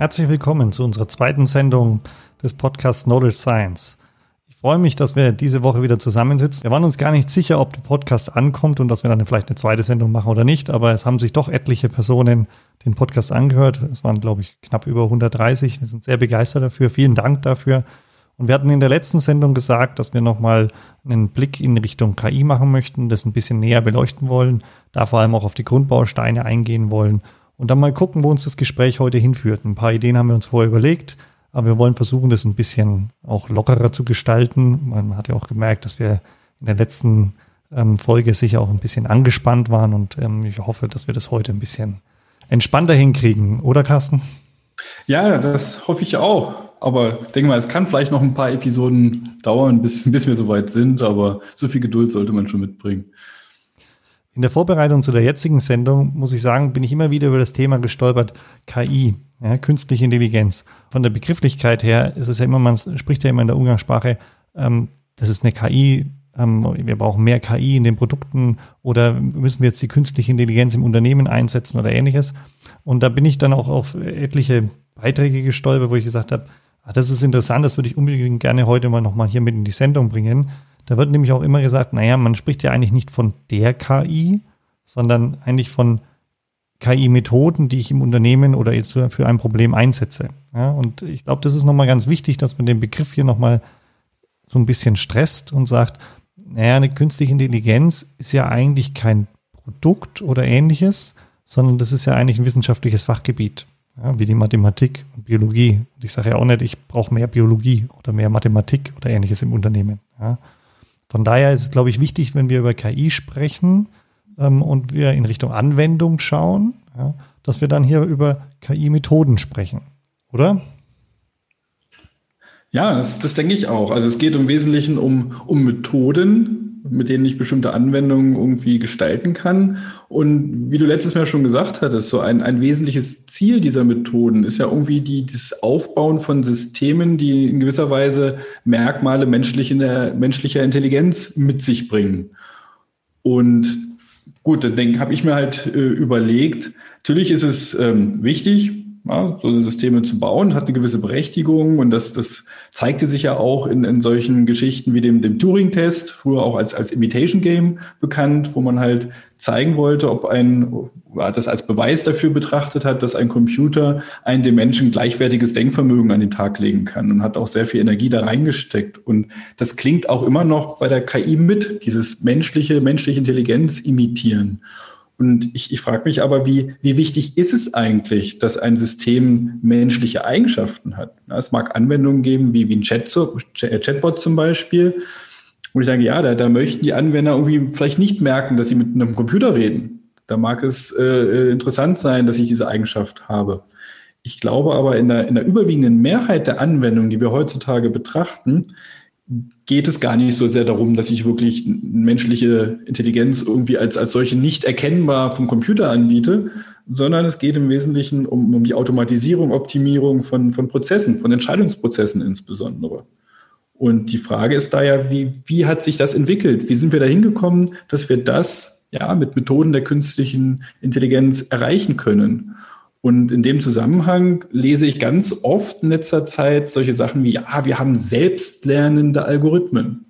Herzlich willkommen zu unserer zweiten Sendung des Podcasts Knowledge Science freue mich, dass wir diese Woche wieder zusammensitzen. Wir waren uns gar nicht sicher, ob der Podcast ankommt und dass wir dann vielleicht eine zweite Sendung machen oder nicht, aber es haben sich doch etliche Personen den Podcast angehört. Es waren, glaube ich, knapp über 130. Wir sind sehr begeistert dafür. Vielen Dank dafür. Und wir hatten in der letzten Sendung gesagt, dass wir nochmal einen Blick in Richtung KI machen möchten, das ein bisschen näher beleuchten wollen, da vor allem auch auf die Grundbausteine eingehen wollen und dann mal gucken, wo uns das Gespräch heute hinführt. Ein paar Ideen haben wir uns vorher überlegt. Aber wir wollen versuchen, das ein bisschen auch lockerer zu gestalten. Man hat ja auch gemerkt, dass wir in der letzten ähm, Folge sicher auch ein bisschen angespannt waren und ähm, ich hoffe, dass wir das heute ein bisschen entspannter hinkriegen, oder Carsten? Ja, das hoffe ich auch. Aber denke mal, es kann vielleicht noch ein paar Episoden dauern, bis, bis wir soweit sind, aber so viel Geduld sollte man schon mitbringen. In der Vorbereitung zu der jetzigen Sendung, muss ich sagen, bin ich immer wieder über das Thema gestolpert, KI, ja, künstliche Intelligenz. Von der Begrifflichkeit her ist es ja immer, man spricht ja immer in der Umgangssprache, ähm, das ist eine KI, ähm, wir brauchen mehr KI in den Produkten oder müssen wir jetzt die künstliche Intelligenz im Unternehmen einsetzen oder ähnliches. Und da bin ich dann auch auf etliche Beiträge gestolpert, wo ich gesagt habe, ah, das ist interessant, das würde ich unbedingt gerne heute mal nochmal hier mit in die Sendung bringen. Da wird nämlich auch immer gesagt, naja, man spricht ja eigentlich nicht von der KI, sondern eigentlich von KI-Methoden, die ich im Unternehmen oder jetzt für ein Problem einsetze. Ja, und ich glaube, das ist nochmal ganz wichtig, dass man den Begriff hier nochmal so ein bisschen stresst und sagt, naja, eine künstliche Intelligenz ist ja eigentlich kein Produkt oder ähnliches, sondern das ist ja eigentlich ein wissenschaftliches Fachgebiet, ja, wie die Mathematik und Biologie. Und ich sage ja auch nicht, ich brauche mehr Biologie oder mehr Mathematik oder ähnliches im Unternehmen. Ja. Von daher ist es, glaube ich, wichtig, wenn wir über KI sprechen, ähm, und wir in Richtung Anwendung schauen, ja, dass wir dann hier über KI-Methoden sprechen, oder? Ja, das, das denke ich auch. Also es geht im Wesentlichen um, um Methoden, mit denen ich bestimmte Anwendungen irgendwie gestalten kann. Und wie du letztes Mal schon gesagt hattest, so ein, ein wesentliches Ziel dieser Methoden ist ja irgendwie die, das Aufbauen von Systemen, die in gewisser Weise Merkmale menschlicher, menschlicher Intelligenz mit sich bringen. Und Gut, dann habe ich mir halt äh, überlegt, natürlich ist es ähm, wichtig, ja, so Systeme zu bauen, hat eine gewisse Berechtigung und das, das zeigte sich ja auch in, in solchen Geschichten wie dem, dem Turing-Test, früher auch als, als Imitation Game bekannt, wo man halt zeigen wollte, ob ein, das als Beweis dafür betrachtet hat, dass ein Computer ein dem Menschen gleichwertiges Denkvermögen an den Tag legen kann und hat auch sehr viel Energie da reingesteckt. Und das klingt auch immer noch bei der KI mit, dieses menschliche, menschliche Intelligenz imitieren. Und ich, ich frage mich aber, wie, wie wichtig ist es eigentlich, dass ein System menschliche Eigenschaften hat? Ja, es mag Anwendungen geben, wie, wie ein Chat, Chatbot zum Beispiel. Und ich sage, ja, da, da möchten die Anwender irgendwie vielleicht nicht merken, dass sie mit einem Computer reden. Da mag es äh, äh interessant sein, dass ich diese Eigenschaft habe. Ich glaube aber, in der, in der überwiegenden Mehrheit der Anwendungen, die wir heutzutage betrachten, geht es gar nicht so sehr darum, dass ich wirklich menschliche Intelligenz irgendwie als, als solche nicht erkennbar vom Computer anbiete, sondern es geht im Wesentlichen um, um die Automatisierung, Optimierung von, von Prozessen, von Entscheidungsprozessen insbesondere. Und die Frage ist da ja, wie, wie hat sich das entwickelt? Wie sind wir da hingekommen, dass wir das ja mit Methoden der künstlichen Intelligenz erreichen können? Und in dem Zusammenhang lese ich ganz oft in letzter Zeit solche Sachen wie, ja, wir haben selbstlernende Algorithmen.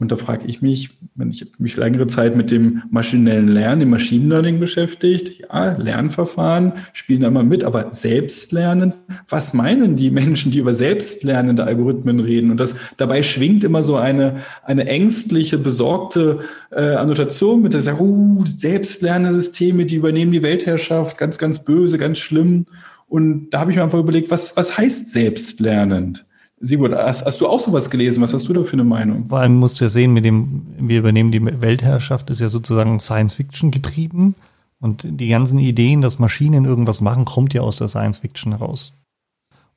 Und da frage ich mich, wenn ich mich längere Zeit mit dem maschinellen Lernen, dem Machine Learning beschäftigt, ja, Lernverfahren spielen da mal mit, aber Selbstlernen, was meinen die Menschen, die über selbstlernende Algorithmen reden? Und das dabei schwingt immer so eine, eine ängstliche, besorgte äh, Annotation mit der sagt, uh, selbstlernende Systeme, die übernehmen die Weltherrschaft, ganz, ganz böse, ganz schlimm. Und da habe ich mir einfach überlegt, was, was heißt selbstlernend? Sigurd, hast, hast, du auch sowas gelesen? Was hast du da für eine Meinung? Vor allem musst du ja sehen, mit dem, wir übernehmen die Weltherrschaft, ist ja sozusagen Science Fiction getrieben. Und die ganzen Ideen, dass Maschinen irgendwas machen, kommt ja aus der Science Fiction raus.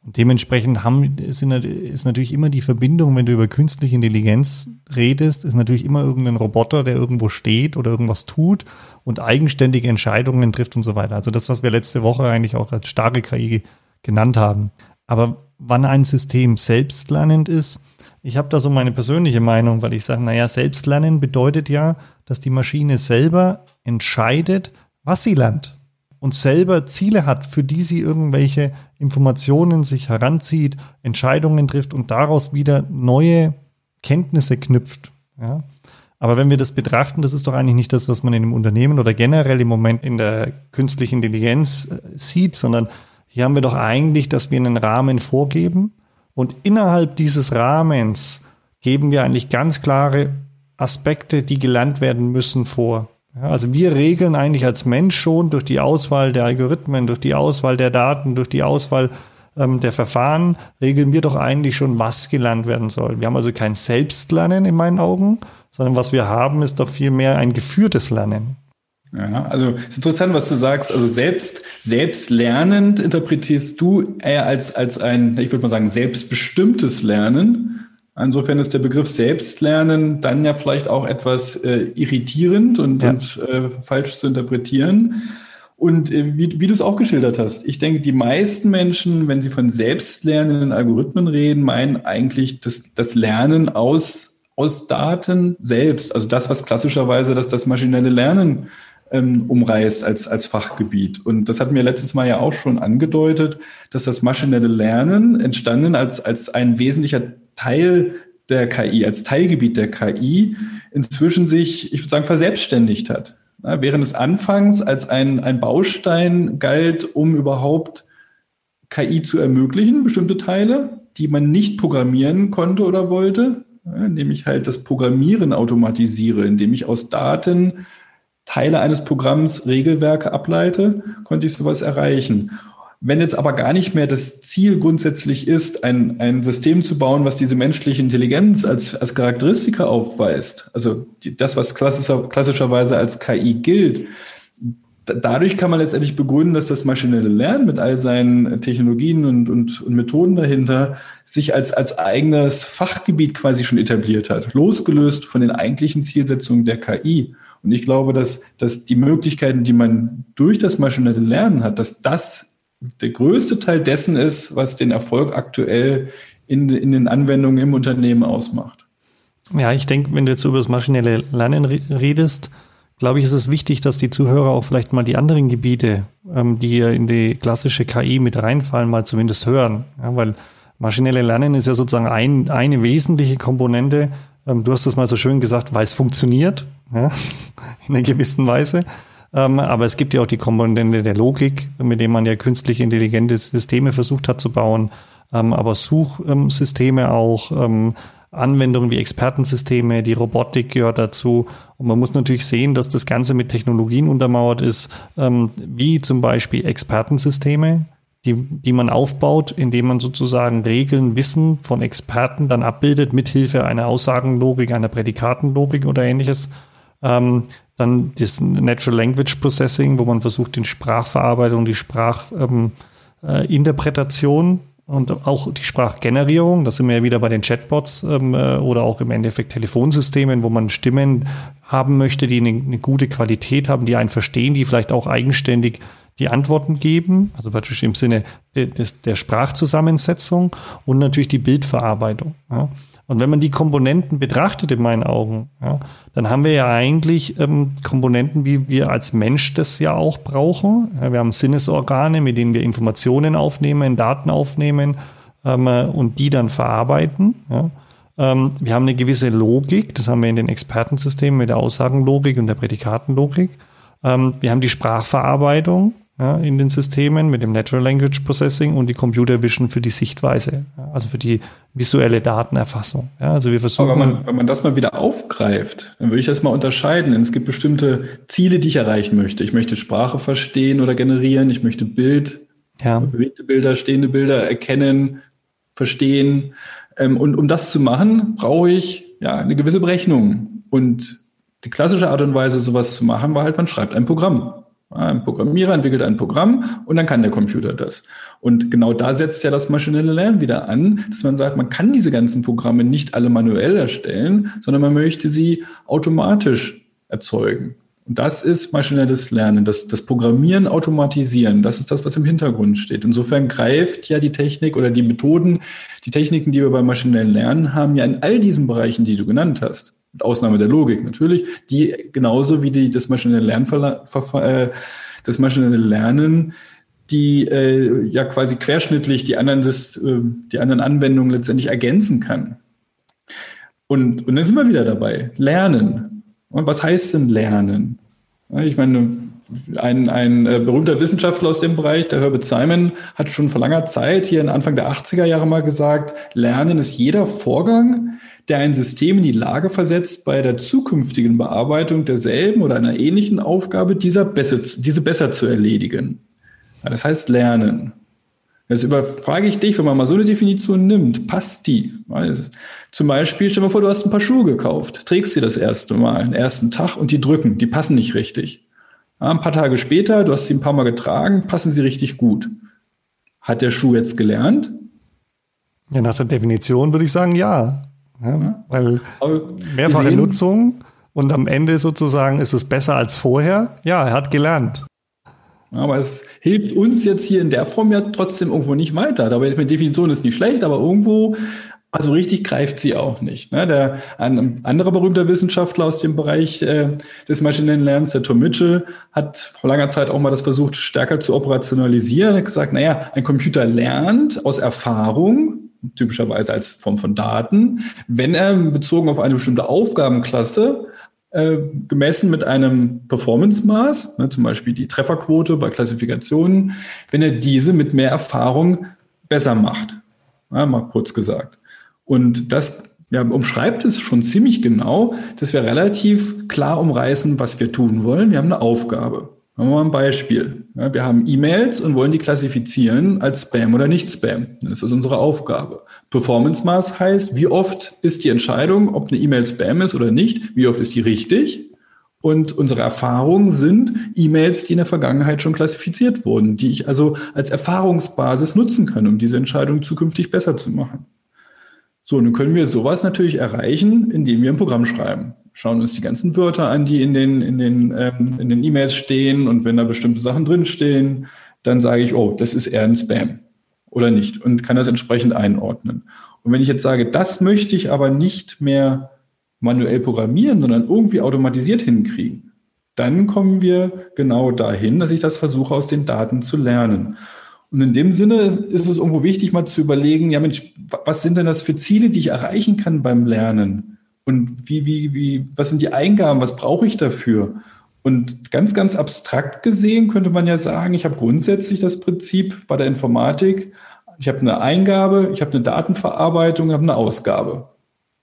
Und dementsprechend haben, ist, ist natürlich immer die Verbindung, wenn du über künstliche Intelligenz redest, ist natürlich immer irgendein Roboter, der irgendwo steht oder irgendwas tut und eigenständige Entscheidungen trifft und so weiter. Also das, was wir letzte Woche eigentlich auch als starke KI genannt haben. Aber wann ein System selbstlernend ist, ich habe da so meine persönliche Meinung, weil ich sage, naja, selbstlernen bedeutet ja, dass die Maschine selber entscheidet, was sie lernt und selber Ziele hat, für die sie irgendwelche Informationen sich heranzieht, Entscheidungen trifft und daraus wieder neue Kenntnisse knüpft. Ja? Aber wenn wir das betrachten, das ist doch eigentlich nicht das, was man in einem Unternehmen oder generell im Moment in der künstlichen Intelligenz äh, sieht, sondern hier haben wir doch eigentlich, dass wir einen Rahmen vorgeben und innerhalb dieses Rahmens geben wir eigentlich ganz klare Aspekte, die gelernt werden müssen vor. Ja, also wir regeln eigentlich als Mensch schon durch die Auswahl der Algorithmen, durch die Auswahl der Daten, durch die Auswahl ähm, der Verfahren, regeln wir doch eigentlich schon, was gelernt werden soll. Wir haben also kein Selbstlernen in meinen Augen, sondern was wir haben, ist doch vielmehr ein geführtes Lernen. Ja, also es ist interessant, was du sagst. Also selbst selbstlernend interpretierst du eher als als ein, ich würde mal sagen, selbstbestimmtes Lernen. Insofern ist der Begriff Selbstlernen dann ja vielleicht auch etwas äh, irritierend und, ja. und äh, falsch zu interpretieren. Und äh, wie, wie du es auch geschildert hast, ich denke, die meisten Menschen, wenn sie von selbstlernenden Algorithmen reden, meinen eigentlich das, das Lernen aus, aus Daten selbst. Also das, was klassischerweise das, das maschinelle Lernen ähm, umreißt als, als Fachgebiet. Und das hatten wir letztes Mal ja auch schon angedeutet, dass das maschinelle Lernen entstanden als, als ein wesentlicher Teil der KI, als Teilgebiet der KI inzwischen sich, ich würde sagen, verselbstständigt hat. Ja, während es anfangs als ein, ein Baustein galt, um überhaupt KI zu ermöglichen, bestimmte Teile, die man nicht programmieren konnte oder wollte, ja, indem ich halt das Programmieren automatisiere, indem ich aus Daten Teile eines Programms Regelwerke ableite, konnte ich sowas erreichen. Wenn jetzt aber gar nicht mehr das Ziel grundsätzlich ist, ein, ein System zu bauen, was diese menschliche Intelligenz als, als Charakteristika aufweist, also die, das, was klassischer, klassischerweise als KI gilt, dadurch kann man letztendlich begründen, dass das maschinelle Lernen mit all seinen Technologien und, und, und Methoden dahinter sich als, als eigenes Fachgebiet quasi schon etabliert hat, losgelöst von den eigentlichen Zielsetzungen der KI. Und ich glaube, dass, dass die Möglichkeiten, die man durch das maschinelle Lernen hat, dass das der größte Teil dessen ist, was den Erfolg aktuell in, in den Anwendungen im Unternehmen ausmacht. Ja, ich denke, wenn du jetzt über das maschinelle Lernen redest, glaube ich, ist es wichtig, dass die Zuhörer auch vielleicht mal die anderen Gebiete, ähm, die ja in die klassische KI mit reinfallen, mal zumindest hören. Ja, weil maschinelle Lernen ist ja sozusagen ein, eine wesentliche Komponente. Ähm, du hast das mal so schön gesagt, weil es funktioniert, ja, in einer gewissen Weise. Ähm, aber es gibt ja auch die Komponente der Logik, mit dem man ja künstlich intelligente Systeme versucht hat zu bauen, ähm, aber Suchsysteme auch, ähm, Anwendungen wie Expertensysteme, die Robotik gehört dazu. Und man muss natürlich sehen, dass das Ganze mit Technologien untermauert ist, ähm, wie zum Beispiel Expertensysteme, die, die man aufbaut, indem man sozusagen Regeln, Wissen von Experten dann abbildet, mithilfe einer Aussagenlogik, einer Prädikatenlogik oder ähnliches. Ähm, dann das Natural Language Processing, wo man versucht, die Sprachverarbeitung, die Sprachinterpretation ähm, äh, und auch die Sprachgenerierung, das sind wir ja wieder bei den Chatbots ähm, äh, oder auch im Endeffekt Telefonsystemen, wo man Stimmen haben möchte, die eine, eine, gute Qualität haben, die einen verstehen, die vielleicht auch eigenständig die Antworten geben, also praktisch im Sinne de, des, der Sprachzusammensetzung und natürlich die Bildverarbeitung. Ja. Und wenn man die Komponenten betrachtet, in meinen Augen, ja, dann haben wir ja eigentlich ähm, Komponenten, wie wir als Mensch das ja auch brauchen. Ja, wir haben Sinnesorgane, mit denen wir Informationen aufnehmen, Daten aufnehmen ähm, und die dann verarbeiten. Ja. Ähm, wir haben eine gewisse Logik, das haben wir in den Expertensystemen mit der Aussagenlogik und der Prädikatenlogik. Ähm, wir haben die Sprachverarbeitung ja, in den Systemen mit dem Natural Language Processing und die Computer Vision für die Sichtweise, also für die visuelle Datenerfassung. Ja, also wir versuchen. Aber wenn man, wenn man das mal wieder aufgreift, dann würde ich das mal unterscheiden. Es gibt bestimmte Ziele, die ich erreichen möchte. Ich möchte Sprache verstehen oder generieren. Ich möchte Bild, ja. bewegte Bilder, stehende Bilder erkennen, verstehen. Ähm, und um das zu machen, brauche ich ja eine gewisse Berechnung. Und die klassische Art und Weise, sowas zu machen, war halt, man schreibt ein Programm. Ein Programmierer entwickelt ein Programm und dann kann der Computer das. Und genau da setzt ja das maschinelle Lernen wieder an, dass man sagt, man kann diese ganzen Programme nicht alle manuell erstellen, sondern man möchte sie automatisch erzeugen. Und das ist maschinelles Lernen, das, das Programmieren, Automatisieren. Das ist das, was im Hintergrund steht. Insofern greift ja die Technik oder die Methoden, die Techniken, die wir beim maschinellen Lernen haben, ja in all diesen Bereichen, die du genannt hast mit Ausnahme der Logik natürlich, die genauso wie die, das maschinelle Lernen, äh, das maschinelle Lernen, die äh, ja quasi querschnittlich die anderen, äh, die anderen Anwendungen letztendlich ergänzen kann. Und, und dann sind wir wieder dabei. Lernen. Und was heißt denn Lernen? Ich meine, ein, ein äh, berühmter Wissenschaftler aus dem Bereich, der Herbert Simon, hat schon vor langer Zeit, hier Anfang der 80er Jahre mal gesagt, Lernen ist jeder Vorgang, der ein System in die Lage versetzt, bei der zukünftigen Bearbeitung derselben oder einer ähnlichen Aufgabe dieser besser, diese besser zu erledigen. Das heißt Lernen. Jetzt überfrage ich dich, wenn man mal so eine Definition nimmt, passt die? Zum Beispiel, stell dir mal vor, du hast ein paar Schuhe gekauft, trägst sie das erste Mal, den ersten Tag und die drücken, die passen nicht richtig. Ein paar Tage später, du hast sie ein paar Mal getragen, passen sie richtig gut. Hat der Schuh jetzt gelernt? Ja, nach der Definition würde ich sagen, ja. Ja, weil mehrfache Nutzung und am Ende sozusagen ist es besser als vorher. Ja, er hat gelernt. Aber es hilft uns jetzt hier in der Form ja trotzdem irgendwo nicht weiter. Dabei ist meine Definition ist nicht schlecht, aber irgendwo, also richtig greift sie auch nicht. Ne? Der, ein anderer berühmter Wissenschaftler aus dem Bereich äh, des maschinellen Lernens, der Tom Mitchell, hat vor langer Zeit auch mal das versucht, stärker zu operationalisieren. Er hat gesagt, naja, ein Computer lernt aus Erfahrung, typischerweise als Form von Daten, wenn er bezogen auf eine bestimmte Aufgabenklasse äh, gemessen mit einem Performance-Maß, ne, zum Beispiel die Trefferquote bei Klassifikationen, wenn er diese mit mehr Erfahrung besser macht. Ja, mal kurz gesagt. Und das ja, umschreibt es schon ziemlich genau, dass wir relativ klar umreißen, was wir tun wollen. Wir haben eine Aufgabe. Machen wir mal ein Beispiel. Ja, wir haben E-Mails und wollen die klassifizieren als Spam oder nicht Spam. Das ist unsere Aufgabe. Performance-Maß heißt, wie oft ist die Entscheidung, ob eine E-Mail Spam ist oder nicht, wie oft ist die richtig. Und unsere Erfahrungen sind E-Mails, die in der Vergangenheit schon klassifiziert wurden, die ich also als Erfahrungsbasis nutzen kann, um diese Entscheidung zukünftig besser zu machen. So, nun können wir sowas natürlich erreichen, indem wir ein Programm schreiben schauen uns die ganzen Wörter an, die in den in den ähm, in den E-Mails stehen und wenn da bestimmte Sachen drinstehen, dann sage ich, oh, das ist eher ein Spam oder nicht und kann das entsprechend einordnen. Und wenn ich jetzt sage, das möchte ich aber nicht mehr manuell programmieren, sondern irgendwie automatisiert hinkriegen, dann kommen wir genau dahin, dass ich das versuche, aus den Daten zu lernen. Und in dem Sinne ist es irgendwo wichtig, mal zu überlegen, ja Mensch, was sind denn das für Ziele, die ich erreichen kann beim Lernen? Und wie, wie, wie, was sind die Eingaben? Was brauche ich dafür? Und ganz, ganz abstrakt gesehen könnte man ja sagen, ich habe grundsätzlich das Prinzip bei der Informatik, ich habe eine Eingabe, ich habe eine Datenverarbeitung, ich habe eine Ausgabe.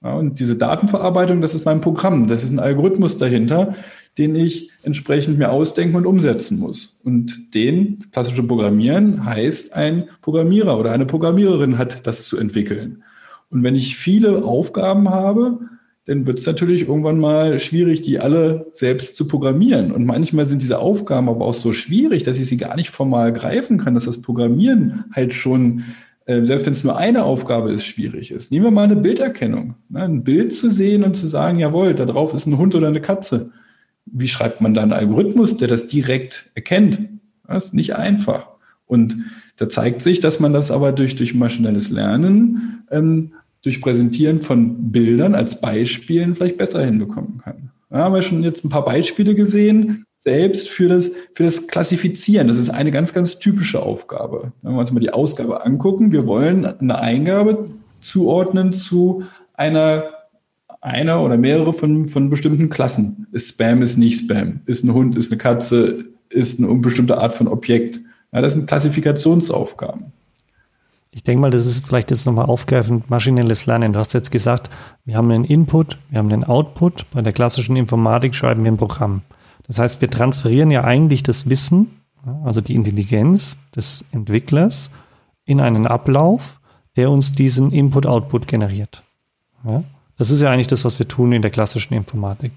Ja, und diese Datenverarbeitung, das ist mein Programm, das ist ein Algorithmus dahinter, den ich entsprechend mir ausdenken und umsetzen muss. Und den klassische Programmieren heißt, ein Programmierer oder eine Programmiererin hat das zu entwickeln. Und wenn ich viele Aufgaben habe, dann wird es natürlich irgendwann mal schwierig, die alle selbst zu programmieren. Und manchmal sind diese Aufgaben aber auch so schwierig, dass ich sie gar nicht formal greifen kann, dass das Programmieren halt schon, äh, selbst wenn es nur eine Aufgabe ist, schwierig ist. Nehmen wir mal eine Bilderkennung. Ne? Ein Bild zu sehen und zu sagen, jawohl, da drauf ist ein Hund oder eine Katze. Wie schreibt man da einen Algorithmus, der das direkt erkennt? Das ist nicht einfach. Und da zeigt sich, dass man das aber durch, durch maschinelles Lernen ähm, durch Präsentieren von Bildern als Beispielen vielleicht besser hinbekommen kann. Da haben wir schon jetzt ein paar Beispiele gesehen, selbst für das, für das Klassifizieren. Das ist eine ganz, ganz typische Aufgabe. Wenn wir uns mal die Ausgabe angucken, wir wollen eine Eingabe zuordnen zu einer, einer oder mehrere von, von bestimmten Klassen. Ist Spam, ist nicht Spam. Ist ein Hund, ist eine Katze, ist eine bestimmte Art von Objekt. Ja, das sind Klassifikationsaufgaben. Ich denke mal, das ist vielleicht jetzt nochmal aufgreifend, maschinelles Lernen. Du hast jetzt gesagt, wir haben einen Input, wir haben einen Output. Bei der klassischen Informatik schreiben wir ein Programm. Das heißt, wir transferieren ja eigentlich das Wissen, also die Intelligenz des Entwicklers in einen Ablauf, der uns diesen Input-Output generiert. Ja? Das ist ja eigentlich das, was wir tun in der klassischen Informatik.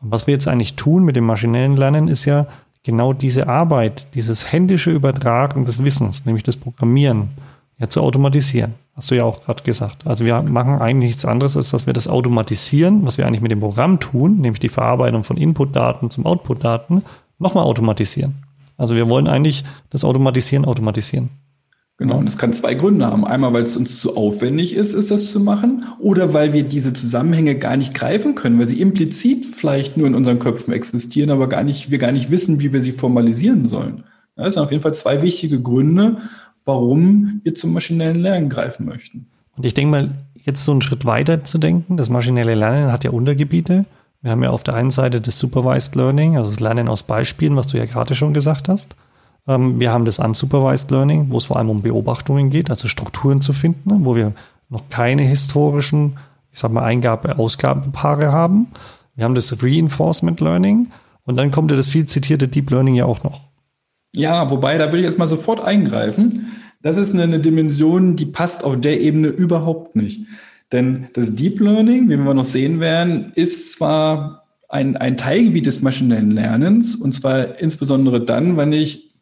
Und was wir jetzt eigentlich tun mit dem maschinellen Lernen, ist ja genau diese Arbeit, dieses händische Übertragen des Wissens, nämlich das Programmieren, ja zu automatisieren. Hast du ja auch gerade gesagt. Also wir machen eigentlich nichts anderes, als dass wir das automatisieren, was wir eigentlich mit dem Programm tun, nämlich die Verarbeitung von Inputdaten zum Outputdaten, nochmal automatisieren. Also wir wollen eigentlich das Automatisieren automatisieren. Genau, und das kann zwei Gründe haben. Einmal, weil es uns zu aufwendig ist, ist das zu machen, oder weil wir diese Zusammenhänge gar nicht greifen können, weil sie implizit vielleicht nur in unseren Köpfen existieren, aber gar nicht, wir gar nicht wissen, wie wir sie formalisieren sollen. Das sind auf jeden Fall zwei wichtige Gründe, warum wir zum maschinellen Lernen greifen möchten. Und ich denke mal, jetzt so einen Schritt weiter zu denken, das maschinelle Lernen hat ja Untergebiete. Wir haben ja auf der einen Seite das Supervised Learning, also das Lernen aus Beispielen, was du ja gerade schon gesagt hast. Ähm, wir haben das Unsupervised Learning, wo es vor allem um Beobachtungen geht, also Strukturen zu finden, ne, wo wir noch keine historischen, ich sag mal, Eingabe-Ausgabepaare haben. Wir haben das Reinforcement Learning und dann kommt ja das viel zitierte Deep Learning ja auch noch. Ja, wobei, da würde ich jetzt mal sofort eingreifen. Das ist eine, eine Dimension, die passt auf der Ebene überhaupt nicht. Denn das Deep Learning, wie wir noch sehen werden, ist zwar ein, ein Teilgebiet des maschinellen Lernens, und zwar insbesondere dann, wenn ich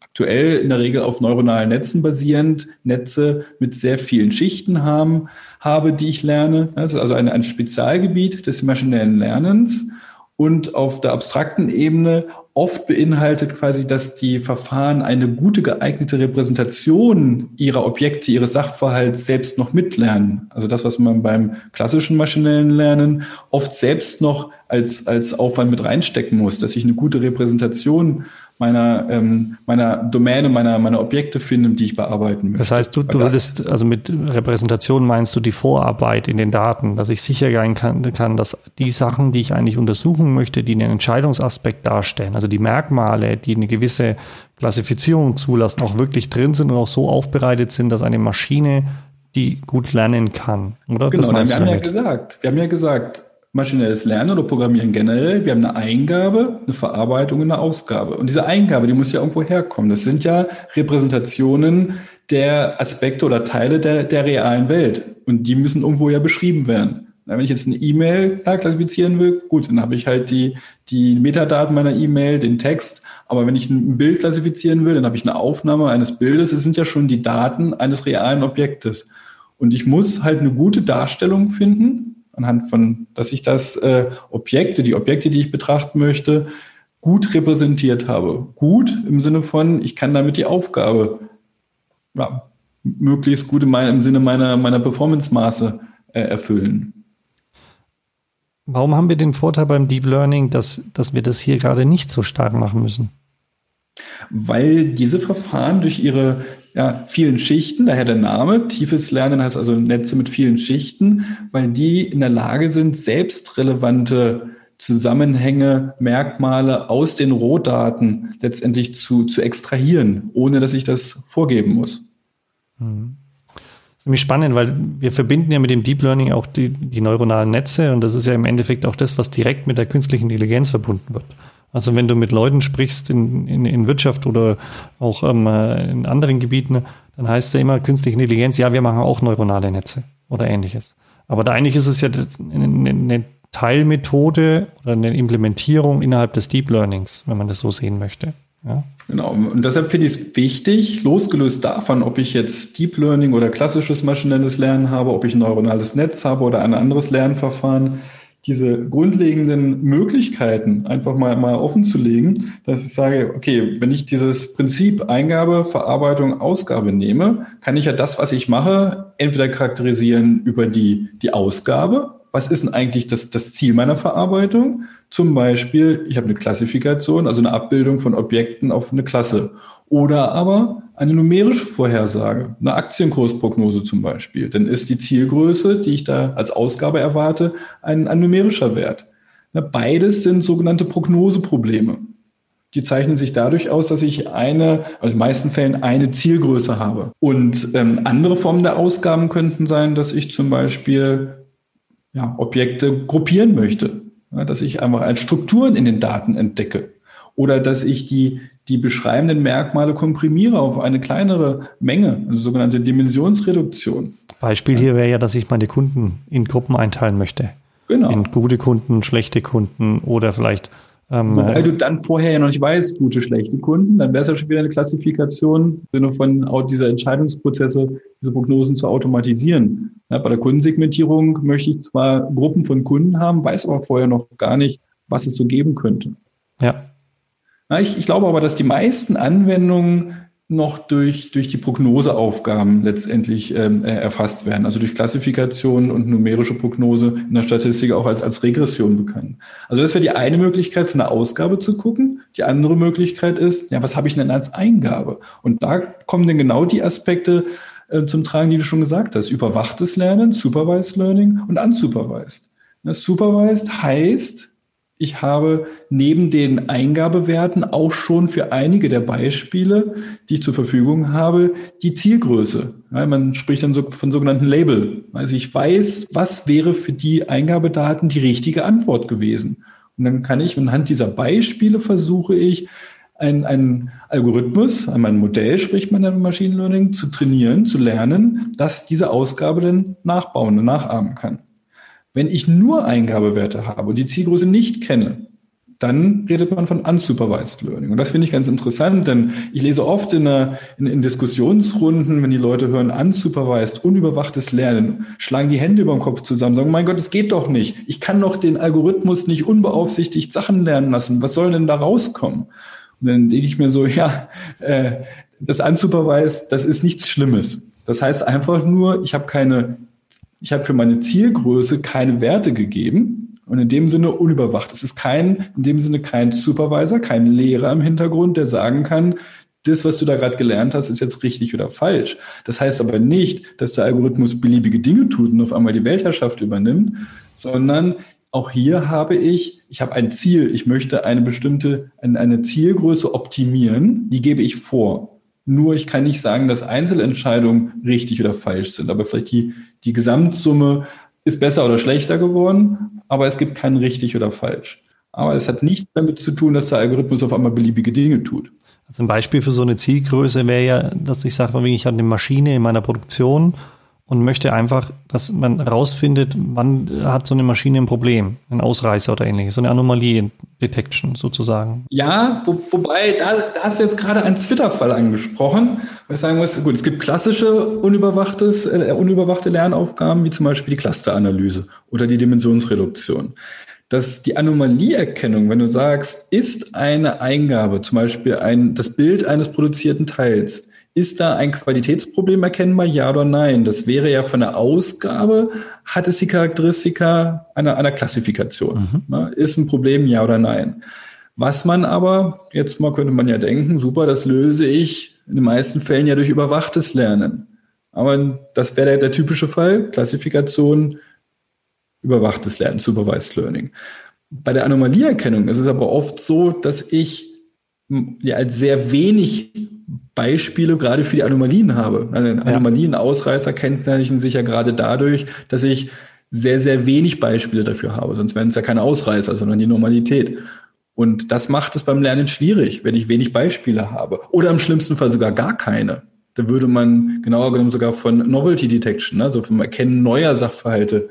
aktuell in der Regel auf neuronalen Netzen basierend Netze mit sehr vielen Schichten haben, habe, die ich lerne. Das ist also ein, ein Spezialgebiet des maschinellen Lernens und auf der abstrakten Ebene oft beinhaltet quasi, dass die Verfahren eine gute geeignete Repräsentation ihrer Objekte, ihres Sachverhalts selbst noch mitlernen. Also das, was man beim klassischen maschinellen Lernen oft selbst noch als, als Aufwand mit reinstecken muss, dass ich eine gute Repräsentation meiner, ähm, meiner Domäne, meiner, meiner Objekte finden, die ich bearbeiten möchte. Das heißt, du, du würdest, also mit Repräsentation meinst du die Vorarbeit in den Daten, dass ich sicher gehen kann, kann, dass die Sachen, die ich eigentlich untersuchen möchte, die einen Entscheidungsaspekt darstellen, also die Merkmale, die eine gewisse Klassifizierung zulassen, auch wirklich drin sind und auch so aufbereitet sind, dass eine Maschine die gut lernen kann, oder? Genau, wir haben damit? ja gesagt, wir haben ja gesagt, maschinelles Lernen oder Programmieren generell, wir haben eine Eingabe, eine Verarbeitung und eine Ausgabe. Und diese Eingabe, die muss ja irgendwo herkommen. Das sind ja Repräsentationen der Aspekte oder Teile der, der realen Welt. Und die müssen irgendwo ja beschrieben werden. Wenn ich jetzt eine E-Mail klassifizieren will, gut, dann habe ich halt die, die Metadaten meiner E-Mail, den Text. Aber wenn ich ein Bild klassifizieren will, dann habe ich eine Aufnahme eines Bildes. Es sind ja schon die Daten eines realen Objektes. Und ich muss halt eine gute Darstellung finden, anhand von, dass ich das äh, Objekte, die Objekte, die ich betrachten möchte, gut repräsentiert habe. Gut im Sinne von, ich kann damit die Aufgabe ja, möglichst gut im Sinne meiner, meiner Performance-Maße äh, erfüllen. Warum haben wir den Vorteil beim Deep Learning, dass, dass wir das hier gerade nicht so stark machen müssen? Weil diese Verfahren durch ihre ja, vielen Schichten, daher der Name. Tiefes Lernen heißt also Netze mit vielen Schichten, weil die in der Lage sind, selbst relevante Zusammenhänge, Merkmale aus den Rohdaten letztendlich zu, zu extrahieren, ohne dass ich das vorgeben muss. Mhm. Das ist nämlich spannend, weil wir verbinden ja mit dem Deep Learning auch die, die neuronalen Netze und das ist ja im Endeffekt auch das, was direkt mit der künstlichen Intelligenz verbunden wird. Also wenn du mit Leuten sprichst in, in, in Wirtschaft oder auch ähm, äh, in anderen Gebieten, dann heißt ja immer künstliche Intelligenz, ja, wir machen auch neuronale Netze oder ähnliches. Aber da eigentlich ist es ja eine, eine Teilmethode oder eine Implementierung innerhalb des Deep Learnings, wenn man das so sehen möchte. Ja. Genau. Und deshalb finde ich es wichtig, losgelöst davon, ob ich jetzt Deep Learning oder klassisches maschinelles Lernen habe, ob ich ein neuronales Netz habe oder ein anderes Lernverfahren, diese grundlegenden Möglichkeiten einfach mal, mal offen zu legen, dass ich sage, okay, wenn ich dieses Prinzip Eingabe, Verarbeitung, Ausgabe nehme, kann ich ja das, was ich mache, entweder charakterisieren über die, die Ausgabe. Was ist denn eigentlich das, das Ziel meiner Verarbeitung? Zum Beispiel, ich habe eine Klassifikation, also eine Abbildung von Objekten auf eine Klasse. Oder aber eine numerische Vorhersage, eine Aktienkursprognose zum Beispiel. Dann ist die Zielgröße, die ich da als Ausgabe erwarte, ein, ein numerischer Wert. Beides sind sogenannte Prognoseprobleme. Die zeichnen sich dadurch aus, dass ich eine, also in den meisten Fällen eine Zielgröße habe. Und ähm, andere Formen der Ausgaben könnten sein, dass ich zum Beispiel ja, Objekte gruppieren möchte. Ja, dass ich einfach Strukturen in den Daten entdecke. Oder dass ich die, die beschreibenden Merkmale komprimiere auf eine kleinere Menge, also sogenannte Dimensionsreduktion. Beispiel hier wäre ja, dass ich meine Kunden in Gruppen einteilen möchte. Genau. In gute Kunden, schlechte Kunden oder vielleicht ähm, Wobei du dann vorher ja noch nicht weißt, gute, schlechte Kunden, dann wäre es ja schon wieder eine Klassifikation im Sinne von dieser Entscheidungsprozesse, diese Prognosen zu automatisieren. Ja, bei der Kundensegmentierung möchte ich zwar Gruppen von Kunden haben, weiß aber vorher noch gar nicht, was es so geben könnte. Ja. Ich, ich glaube aber, dass die meisten Anwendungen noch durch, durch die Prognoseaufgaben letztendlich ähm, erfasst werden, also durch Klassifikation und numerische Prognose in der Statistik auch als, als Regression bekannt. Also das wäre die eine Möglichkeit, von der Ausgabe zu gucken. Die andere Möglichkeit ist, ja, was habe ich denn als Eingabe? Und da kommen dann genau die Aspekte äh, zum Tragen, die du schon gesagt hast. Überwachtes Lernen, Supervised Learning und Unsupervised. Das Supervised heißt, ich habe neben den Eingabewerten auch schon für einige der Beispiele, die ich zur Verfügung habe, die Zielgröße. Ja, man spricht dann so von sogenannten Label. Also ich weiß, was wäre für die Eingabedaten die richtige Antwort gewesen. Und dann kann ich anhand dieser Beispiele versuche ich, einen Algorithmus, ein Modell spricht man dann im Machine Learning, zu trainieren, zu lernen, dass diese Ausgabe dann nachbauen und nachahmen kann. Wenn ich nur Eingabewerte habe und die Zielgröße nicht kenne, dann redet man von unsupervised learning. Und das finde ich ganz interessant, denn ich lese oft in, einer, in, in, Diskussionsrunden, wenn die Leute hören unsupervised, unüberwachtes Lernen, schlagen die Hände über den Kopf zusammen, sagen, mein Gott, es geht doch nicht. Ich kann doch den Algorithmus nicht unbeaufsichtigt Sachen lernen lassen. Was soll denn da rauskommen? Und dann denke ich mir so, ja, äh, das unsupervised, das ist nichts Schlimmes. Das heißt einfach nur, ich habe keine ich habe für meine Zielgröße keine Werte gegeben und in dem Sinne unüberwacht. Es ist kein, in dem Sinne kein Supervisor, kein Lehrer im Hintergrund, der sagen kann, das, was du da gerade gelernt hast, ist jetzt richtig oder falsch. Das heißt aber nicht, dass der Algorithmus beliebige Dinge tut und auf einmal die Weltherrschaft übernimmt, sondern auch hier habe ich, ich habe ein Ziel, ich möchte eine bestimmte, eine Zielgröße optimieren, die gebe ich vor. Nur ich kann nicht sagen, dass Einzelentscheidungen richtig oder falsch sind, aber vielleicht die, die Gesamtsumme ist besser oder schlechter geworden, aber es gibt kein richtig oder falsch. Aber es hat nichts damit zu tun, dass der Algorithmus auf einmal beliebige Dinge tut. Also ein Beispiel für so eine Zielgröße wäre ja, dass ich sage, ich habe eine Maschine in meiner Produktion und möchte einfach, dass man rausfindet, wann hat so eine Maschine ein Problem, ein Ausreißer oder ähnliches, so eine Anomalie-Detection sozusagen. Ja, wo, wobei, da, da, hast du jetzt gerade einen Twitter-Fall angesprochen, weil ich sagen muss, gut, es gibt klassische unüberwachtes, äh, unüberwachte Lernaufgaben, wie zum Beispiel die Clusteranalyse oder die Dimensionsreduktion. Dass die Anomalieerkennung, wenn du sagst, ist eine Eingabe, zum Beispiel ein, das Bild eines produzierten Teils, ist da ein Qualitätsproblem erkennbar, ja oder nein? Das wäre ja von der Ausgabe, hat es die Charakteristika einer, einer Klassifikation. Mhm. Ist ein Problem, ja oder nein? Was man aber, jetzt mal könnte man ja denken, super, das löse ich in den meisten Fällen ja durch überwachtes Lernen. Aber das wäre der, der typische Fall, Klassifikation, überwachtes Lernen, Supervised Learning. Bei der Anomalieerkennung ist es aber oft so, dass ich ja als sehr wenig Beispiele gerade für die Anomalien habe. Also Anomalien, Ausreißer kennzeichnen sich ja gerade dadurch, dass ich sehr, sehr wenig Beispiele dafür habe. Sonst wären es ja keine Ausreißer, sondern die Normalität. Und das macht es beim Lernen schwierig, wenn ich wenig Beispiele habe. Oder im schlimmsten Fall sogar gar keine. Da würde man genauer genommen sogar von Novelty Detection, also vom Erkennen neuer Sachverhalte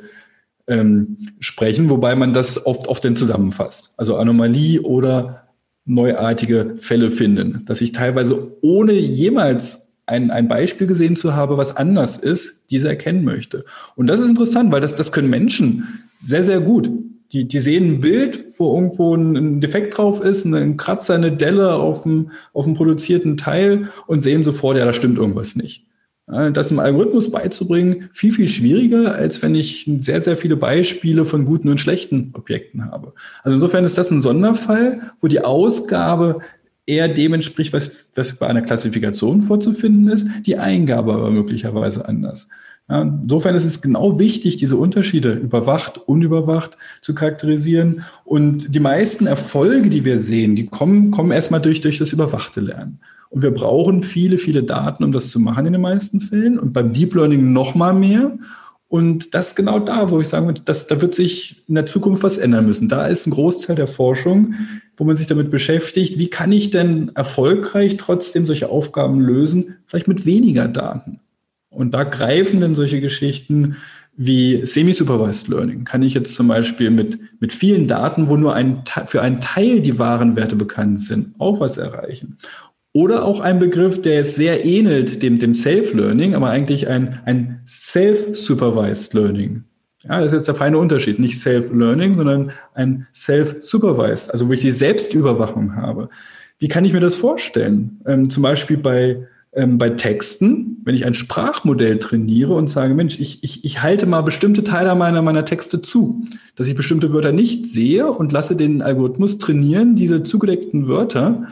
ähm, sprechen, wobei man das oft oft dann zusammenfasst. Also Anomalie oder neuartige Fälle finden, dass ich teilweise ohne jemals ein, ein Beispiel gesehen zu haben, was anders ist, diese erkennen möchte. Und das ist interessant, weil das, das können Menschen sehr, sehr gut. Die, die sehen ein Bild, wo irgendwo ein Defekt drauf ist, ein Kratzer, eine Delle auf dem, auf dem produzierten Teil und sehen sofort, ja, da stimmt irgendwas nicht. Das im Algorithmus beizubringen, viel, viel schwieriger, als wenn ich sehr, sehr viele Beispiele von guten und schlechten Objekten habe. Also insofern ist das ein Sonderfall, wo die Ausgabe eher dem entspricht, was, was bei einer Klassifikation vorzufinden ist, die Eingabe aber möglicherweise anders. Ja, insofern ist es genau wichtig, diese Unterschiede überwacht, unüberwacht zu charakterisieren. Und die meisten Erfolge, die wir sehen, die kommen, kommen erstmal durch, durch das überwachte Lernen. Und wir brauchen viele, viele Daten, um das zu machen in den meisten Fällen. Und beim Deep Learning noch mal mehr. Und das ist genau da, wo ich sagen würde, dass, da wird sich in der Zukunft was ändern müssen. Da ist ein Großteil der Forschung, wo man sich damit beschäftigt, wie kann ich denn erfolgreich trotzdem solche Aufgaben lösen, vielleicht mit weniger Daten. Und da greifen dann solche Geschichten wie Semi-Supervised Learning. Kann ich jetzt zum Beispiel mit, mit vielen Daten, wo nur ein, für einen Teil die wahren Werte bekannt sind, auch was erreichen. Oder auch ein Begriff, der es sehr ähnelt dem, dem Self-Learning, aber eigentlich ein, ein Self-Supervised Learning. Ja, das ist jetzt der feine Unterschied. Nicht Self-Learning, sondern ein Self-Supervised, also wo ich die Selbstüberwachung habe. Wie kann ich mir das vorstellen? Ähm, zum Beispiel bei, ähm, bei Texten, wenn ich ein Sprachmodell trainiere und sage, Mensch, ich, ich, ich halte mal bestimmte Teile meiner, meiner Texte zu, dass ich bestimmte Wörter nicht sehe und lasse den Algorithmus trainieren, diese zugedeckten Wörter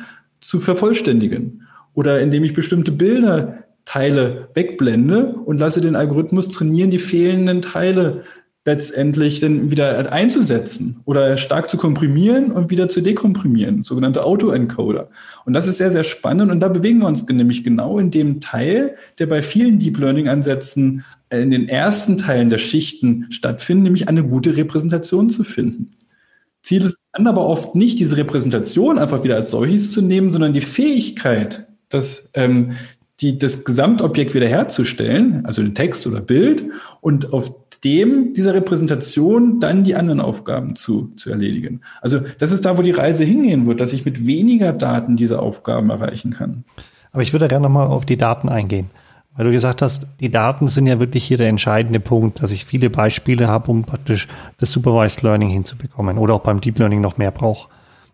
zu vervollständigen. Oder indem ich bestimmte Bilder Teile wegblende und lasse den Algorithmus trainieren, die fehlenden Teile letztendlich dann wieder einzusetzen oder stark zu komprimieren und wieder zu dekomprimieren, sogenannte Autoencoder. Und das ist sehr, sehr spannend und da bewegen wir uns nämlich genau in dem Teil, der bei vielen Deep Learning Ansätzen in den ersten Teilen der Schichten stattfindet, nämlich eine gute Repräsentation zu finden. Ziel ist dann aber oft nicht, diese Repräsentation einfach wieder als solches zu nehmen, sondern die Fähigkeit, dass ähm, die, das Gesamtobjekt wiederherzustellen, also den Text oder Bild, und auf dem dieser Repräsentation dann die anderen Aufgaben zu, zu erledigen. Also das ist da, wo die Reise hingehen wird, dass ich mit weniger Daten diese Aufgaben erreichen kann. Aber ich würde gerne nochmal auf die Daten eingehen. Weil du gesagt hast, die Daten sind ja wirklich hier der entscheidende Punkt, dass ich viele Beispiele habe, um praktisch das Supervised Learning hinzubekommen oder auch beim Deep Learning noch mehr brauche.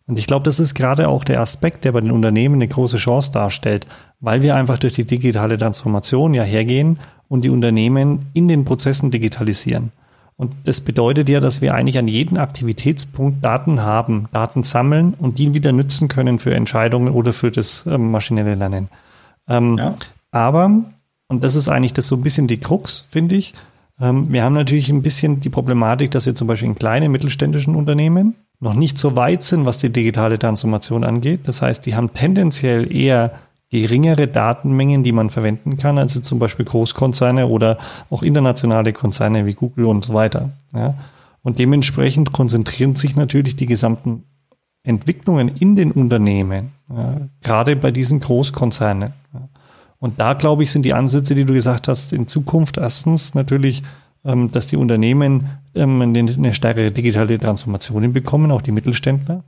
Und ich glaube, das ist gerade auch der Aspekt, der bei den Unternehmen eine große Chance darstellt, weil wir einfach durch die digitale Transformation ja hergehen und die Unternehmen in den Prozessen digitalisieren. Und das bedeutet ja, dass wir eigentlich an jedem Aktivitätspunkt Daten haben, Daten sammeln und die wieder nützen können für Entscheidungen oder für das ähm, maschinelle Lernen. Ähm, ja. Aber und das ist eigentlich das so ein bisschen die Krux, finde ich. Ähm, wir haben natürlich ein bisschen die Problematik, dass wir zum Beispiel in kleinen mittelständischen Unternehmen noch nicht so weit sind, was die digitale Transformation angeht. Das heißt, die haben tendenziell eher geringere Datenmengen, die man verwenden kann, als zum Beispiel Großkonzerne oder auch internationale Konzerne wie Google und so weiter. Ja. Und dementsprechend konzentrieren sich natürlich die gesamten Entwicklungen in den Unternehmen, ja, gerade bei diesen Großkonzernen. Und da, glaube ich, sind die Ansätze, die du gesagt hast, in Zukunft erstens natürlich, ähm, dass die Unternehmen ähm, eine stärkere digitale Transformation hinbekommen, auch die Mittelständler.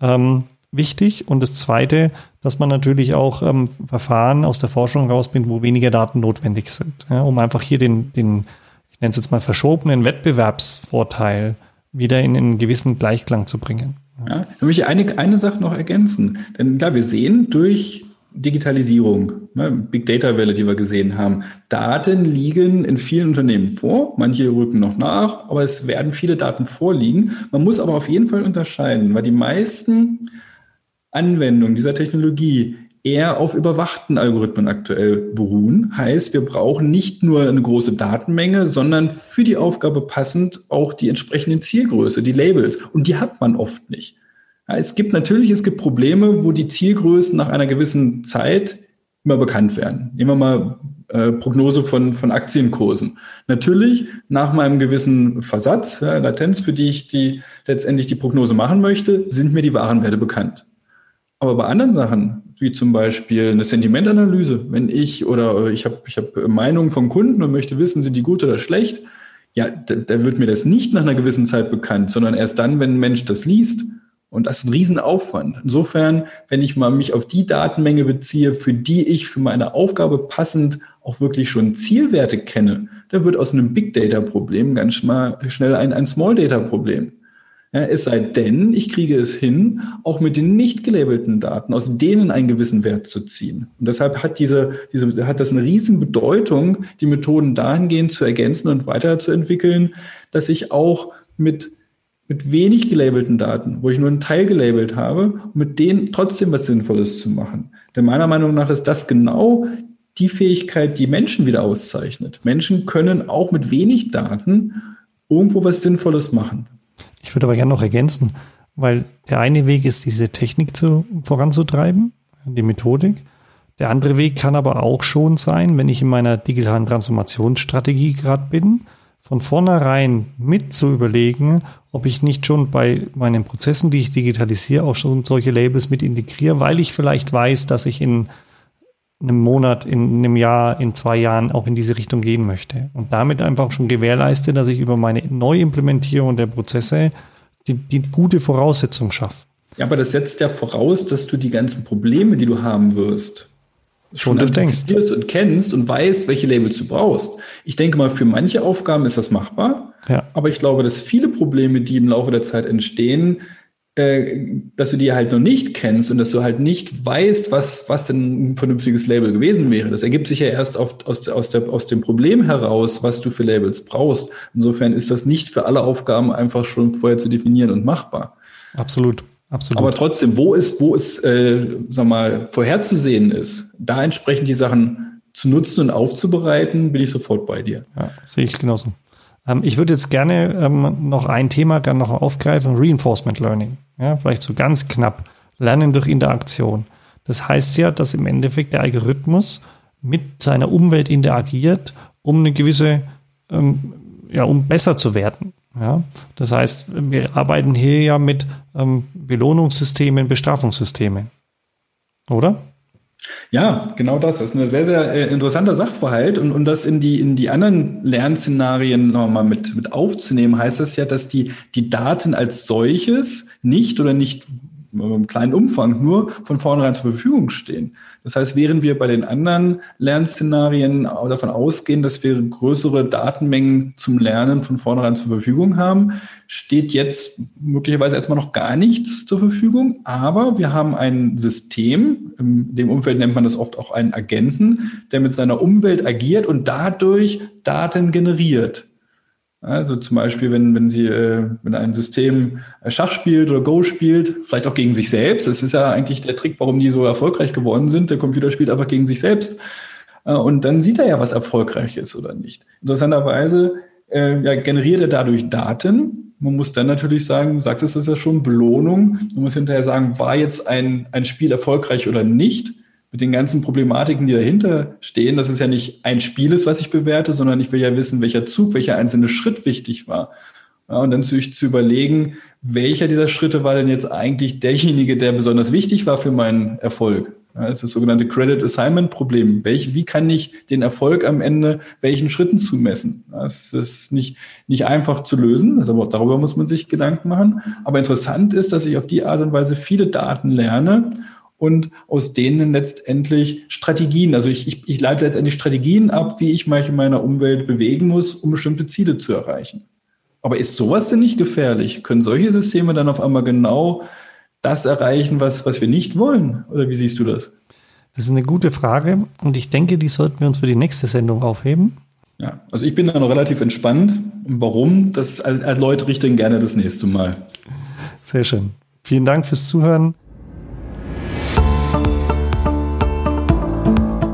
Ähm, wichtig. Und das Zweite, dass man natürlich auch ähm, Verfahren aus der Forschung rausbringt, wo weniger Daten notwendig sind, ja, um einfach hier den, den, ich nenne es jetzt mal verschobenen Wettbewerbsvorteil wieder in einen gewissen Gleichklang zu bringen. Ja, da möchte ich eine, eine Sache noch ergänzen. Denn klar, wir sehen durch Digitalisierung, ne, Big Data Welle, die wir gesehen haben. Daten liegen in vielen Unternehmen vor, manche rücken noch nach, aber es werden viele Daten vorliegen. Man muss aber auf jeden Fall unterscheiden, weil die meisten Anwendungen dieser Technologie eher auf überwachten Algorithmen aktuell beruhen. Heißt, wir brauchen nicht nur eine große Datenmenge, sondern für die Aufgabe passend auch die entsprechenden Zielgröße, die Labels. Und die hat man oft nicht. Ja, es gibt natürlich, es gibt Probleme, wo die Zielgrößen nach einer gewissen Zeit immer bekannt werden. Nehmen wir mal äh, Prognose von, von Aktienkursen. Natürlich, nach meinem gewissen Versatz, ja, Latenz, für die ich die, letztendlich die Prognose machen möchte, sind mir die Warenwerte bekannt. Aber bei anderen Sachen, wie zum Beispiel eine Sentimentanalyse, wenn ich oder ich habe ich hab Meinungen von Kunden und möchte wissen, sind die gut oder schlecht, ja, da, da wird mir das nicht nach einer gewissen Zeit bekannt, sondern erst dann, wenn ein Mensch das liest und das ist ein Riesenaufwand. Insofern, wenn ich mal mich auf die Datenmenge beziehe, für die ich für meine Aufgabe passend auch wirklich schon Zielwerte kenne, da wird aus einem Big Data Problem ganz schnell ein, ein Small Data Problem. Ja, es sei denn, ich kriege es hin, auch mit den nicht gelabelten Daten aus denen einen gewissen Wert zu ziehen. Und deshalb hat diese, diese, hat das eine riesen Bedeutung, die Methoden dahingehend zu ergänzen und weiterzuentwickeln, dass ich auch mit mit wenig gelabelten Daten, wo ich nur einen Teil gelabelt habe, mit denen trotzdem was Sinnvolles zu machen. Denn meiner Meinung nach ist das genau die Fähigkeit, die Menschen wieder auszeichnet. Menschen können auch mit wenig Daten irgendwo was Sinnvolles machen. Ich würde aber gerne noch ergänzen, weil der eine Weg ist, diese Technik zu, voranzutreiben, die Methodik. Der andere Weg kann aber auch schon sein, wenn ich in meiner digitalen Transformationsstrategie gerade bin, von vornherein mit zu überlegen, ob ich nicht schon bei meinen Prozessen, die ich digitalisiere, auch schon solche Labels mit integriere, weil ich vielleicht weiß, dass ich in einem Monat, in einem Jahr, in zwei Jahren auch in diese Richtung gehen möchte. Und damit einfach schon gewährleiste, dass ich über meine Neuimplementierung der Prozesse die, die gute Voraussetzung schaffe. Ja, aber das setzt ja voraus, dass du die ganzen Probleme, die du haben wirst, schon antizipierst und kennst und weißt, welche Labels du brauchst. Ich denke mal, für manche Aufgaben ist das machbar. Ja. Aber ich glaube, dass viele Probleme, die im Laufe der Zeit entstehen, äh, dass du die halt noch nicht kennst und dass du halt nicht weißt, was, was denn ein vernünftiges Label gewesen wäre. Das ergibt sich ja erst auf, aus, aus, der, aus dem Problem heraus, was du für Labels brauchst. Insofern ist das nicht für alle Aufgaben einfach schon vorher zu definieren und machbar. Absolut. Absolut. Aber trotzdem, wo es, wo es, äh, sag mal, vorherzusehen ist, da entsprechend die Sachen zu nutzen und aufzubereiten, bin ich sofort bei dir. Ja, sehe ich genauso. Ähm, ich würde jetzt gerne ähm, noch ein Thema gerne noch aufgreifen, Reinforcement Learning. Ja, vielleicht so ganz knapp. Lernen durch Interaktion. Das heißt ja, dass im Endeffekt der Algorithmus mit seiner Umwelt interagiert, um eine gewisse, ähm, ja, um besser zu werden. Ja, das heißt, wir arbeiten hier ja mit ähm, Belohnungssystemen, Bestrafungssystemen. Oder? Ja, genau das. Das ist ein sehr, sehr äh, interessanter Sachverhalt. Und, und das in die, in die anderen Lernszenarien nochmal mit, mit aufzunehmen, heißt das ja, dass die, die Daten als solches nicht oder nicht im kleinen Umfang nur von vornherein zur Verfügung stehen. Das heißt, während wir bei den anderen Lernszenarien davon ausgehen, dass wir größere Datenmengen zum Lernen von vornherein zur Verfügung haben, steht jetzt möglicherweise erstmal noch gar nichts zur Verfügung. Aber wir haben ein System, in dem Umfeld nennt man das oft auch einen Agenten, der mit seiner Umwelt agiert und dadurch Daten generiert. Also zum Beispiel, wenn, wenn Sie, äh, wenn ein System Schach spielt oder Go spielt, vielleicht auch gegen sich selbst. Das ist ja eigentlich der Trick, warum die so erfolgreich geworden sind. Der Computer spielt einfach gegen sich selbst. Äh, und dann sieht er ja, was erfolgreich ist oder nicht. Interessanterweise äh, ja, generiert er dadurch Daten. Man muss dann natürlich sagen, sagt es, das ist ja schon Belohnung. Man muss hinterher sagen, war jetzt ein, ein Spiel erfolgreich oder nicht mit den ganzen Problematiken, die dahinter stehen, dass es ja nicht ein Spiel ist, was ich bewerte, sondern ich will ja wissen, welcher Zug, welcher einzelne Schritt wichtig war. Ja, und dann zu, zu überlegen, welcher dieser Schritte war denn jetzt eigentlich derjenige, der besonders wichtig war für meinen Erfolg. Ja, das ist das sogenannte Credit Assignment Problem. Welch, wie kann ich den Erfolg am Ende welchen Schritten zumessen? Das ist nicht, nicht einfach zu lösen. Also darüber muss man sich Gedanken machen. Aber interessant ist, dass ich auf die Art und Weise viele Daten lerne und aus denen letztendlich Strategien, also ich, ich, ich leite letztendlich Strategien ab, wie ich mich in meiner Umwelt bewegen muss, um bestimmte Ziele zu erreichen. Aber ist sowas denn nicht gefährlich? Können solche Systeme dann auf einmal genau das erreichen, was, was wir nicht wollen? Oder wie siehst du das? Das ist eine gute Frage und ich denke, die sollten wir uns für die nächste Sendung aufheben. Ja, also ich bin da noch relativ entspannt. Und warum? Das erläutere ich dann gerne das nächste Mal. Sehr schön. Vielen Dank fürs Zuhören.